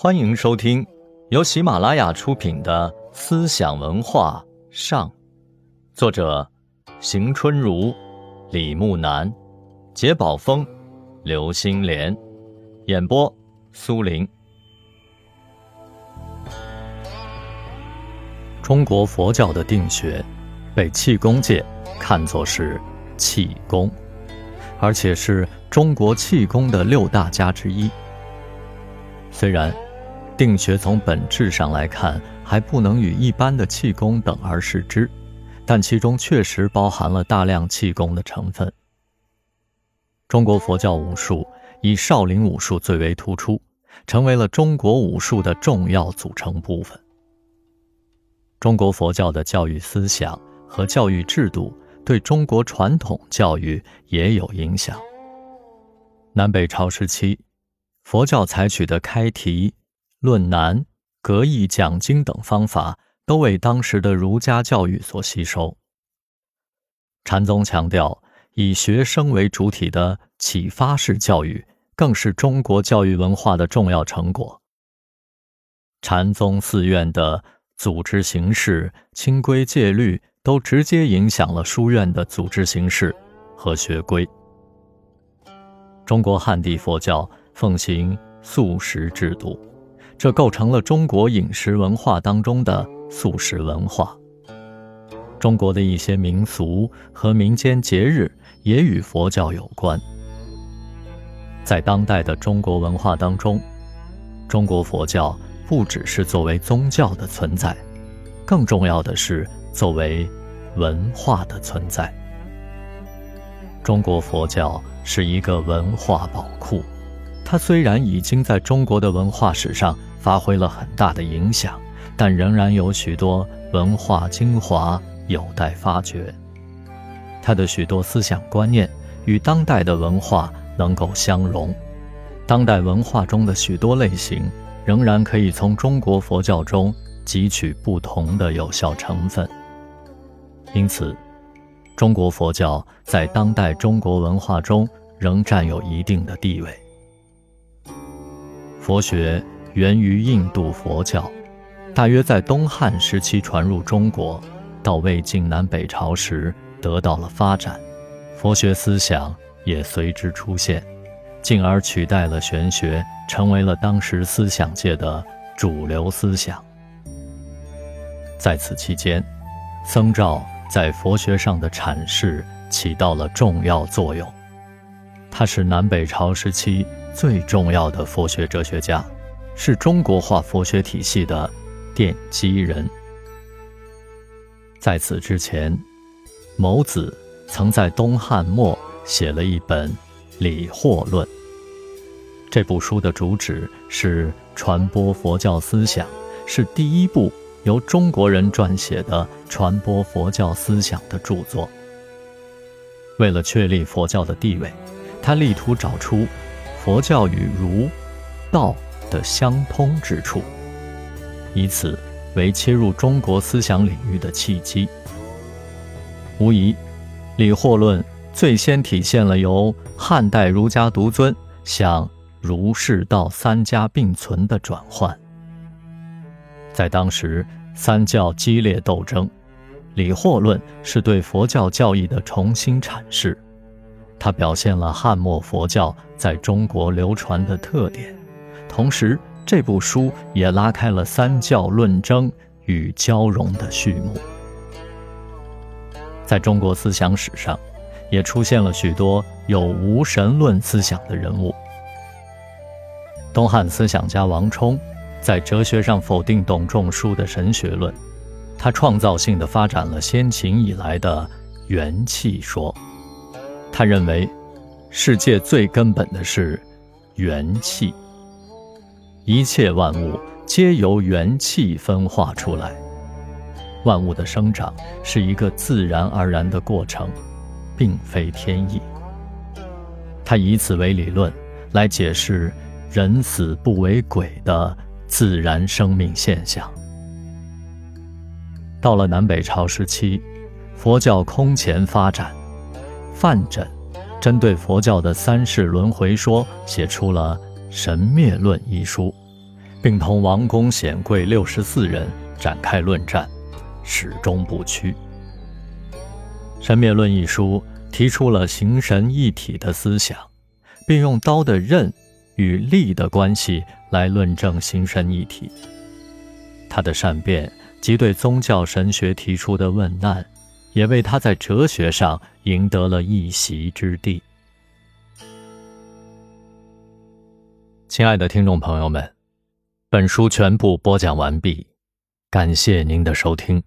欢迎收听由喜马拉雅出品的《思想文化上》，作者邢春如、李木南、杰宝峰、刘星莲，演播苏林。中国佛教的定学被气功界看作是气功，而且是中国气功的六大家之一。虽然。定学从本质上来看，还不能与一般的气功等而视之，但其中确实包含了大量气功的成分。中国佛教武术以少林武术最为突出，成为了中国武术的重要组成部分。中国佛教的教育思想和教育制度对中国传统教育也有影响。南北朝时期，佛教采取的开题。论难、格义、讲经等方法都为当时的儒家教育所吸收。禅宗强调以学生为主体的启发式教育，更是中国教育文化的重要成果。禅宗寺院的组织形式、清规戒律，都直接影响了书院的组织形式和学规。中国汉地佛教奉行素食制度。这构成了中国饮食文化当中的素食文化。中国的一些民俗和民间节日也与佛教有关。在当代的中国文化当中，中国佛教不只是作为宗教的存在，更重要的是作为文化的存在。中国佛教是一个文化宝库，它虽然已经在中国的文化史上。发挥了很大的影响，但仍然有许多文化精华有待发掘。他的许多思想观念与当代的文化能够相融，当代文化中的许多类型仍然可以从中国佛教中汲取不同的有效成分。因此，中国佛教在当代中国文化中仍占有一定的地位。佛学。源于印度佛教，大约在东汉时期传入中国，到魏晋南北朝时得到了发展，佛学思想也随之出现，进而取代了玄学，成为了当时思想界的主流思想。在此期间，僧肇在佛学上的阐释起到了重要作用，他是南北朝时期最重要的佛学哲学家。是中国化佛学体系的奠基人。在此之前，牟子曾在东汉末写了一本《理惑论》。这部书的主旨是传播佛教思想，是第一部由中国人撰写的传播佛教思想的著作。为了确立佛教的地位，他力图找出佛教与儒、道。的相通之处，以此为切入中国思想领域的契机。无疑，《理惑论》最先体现了由汉代儒家独尊向儒释道三家并存的转换。在当时三教激烈斗争，《理惑论》是对佛教教义的重新阐释，它表现了汉末佛教在中国流传的特点。同时，这部书也拉开了三教论争与交融的序幕。在中国思想史上，也出现了许多有无神论思想的人物。东汉思想家王充在哲学上否定董仲舒的神学论，他创造性的发展了先秦以来的元气说。他认为，世界最根本的是元气。一切万物皆由元气分化出来，万物的生长是一个自然而然的过程，并非天意。他以此为理论来解释“人死不为鬼”的自然生命现象。到了南北朝时期，佛教空前发展，范缜针对佛教的三世轮回说写出了。《神灭论》一书，并同王公显贵六十四人展开论战，始终不屈。《神灭论》一书提出了形神一体的思想，并用刀的刃与利的关系来论证形神一体。他的善辩及对宗教神学提出的问难，也为他在哲学上赢得了一席之地。亲爱的听众朋友们，本书全部播讲完毕，感谢您的收听。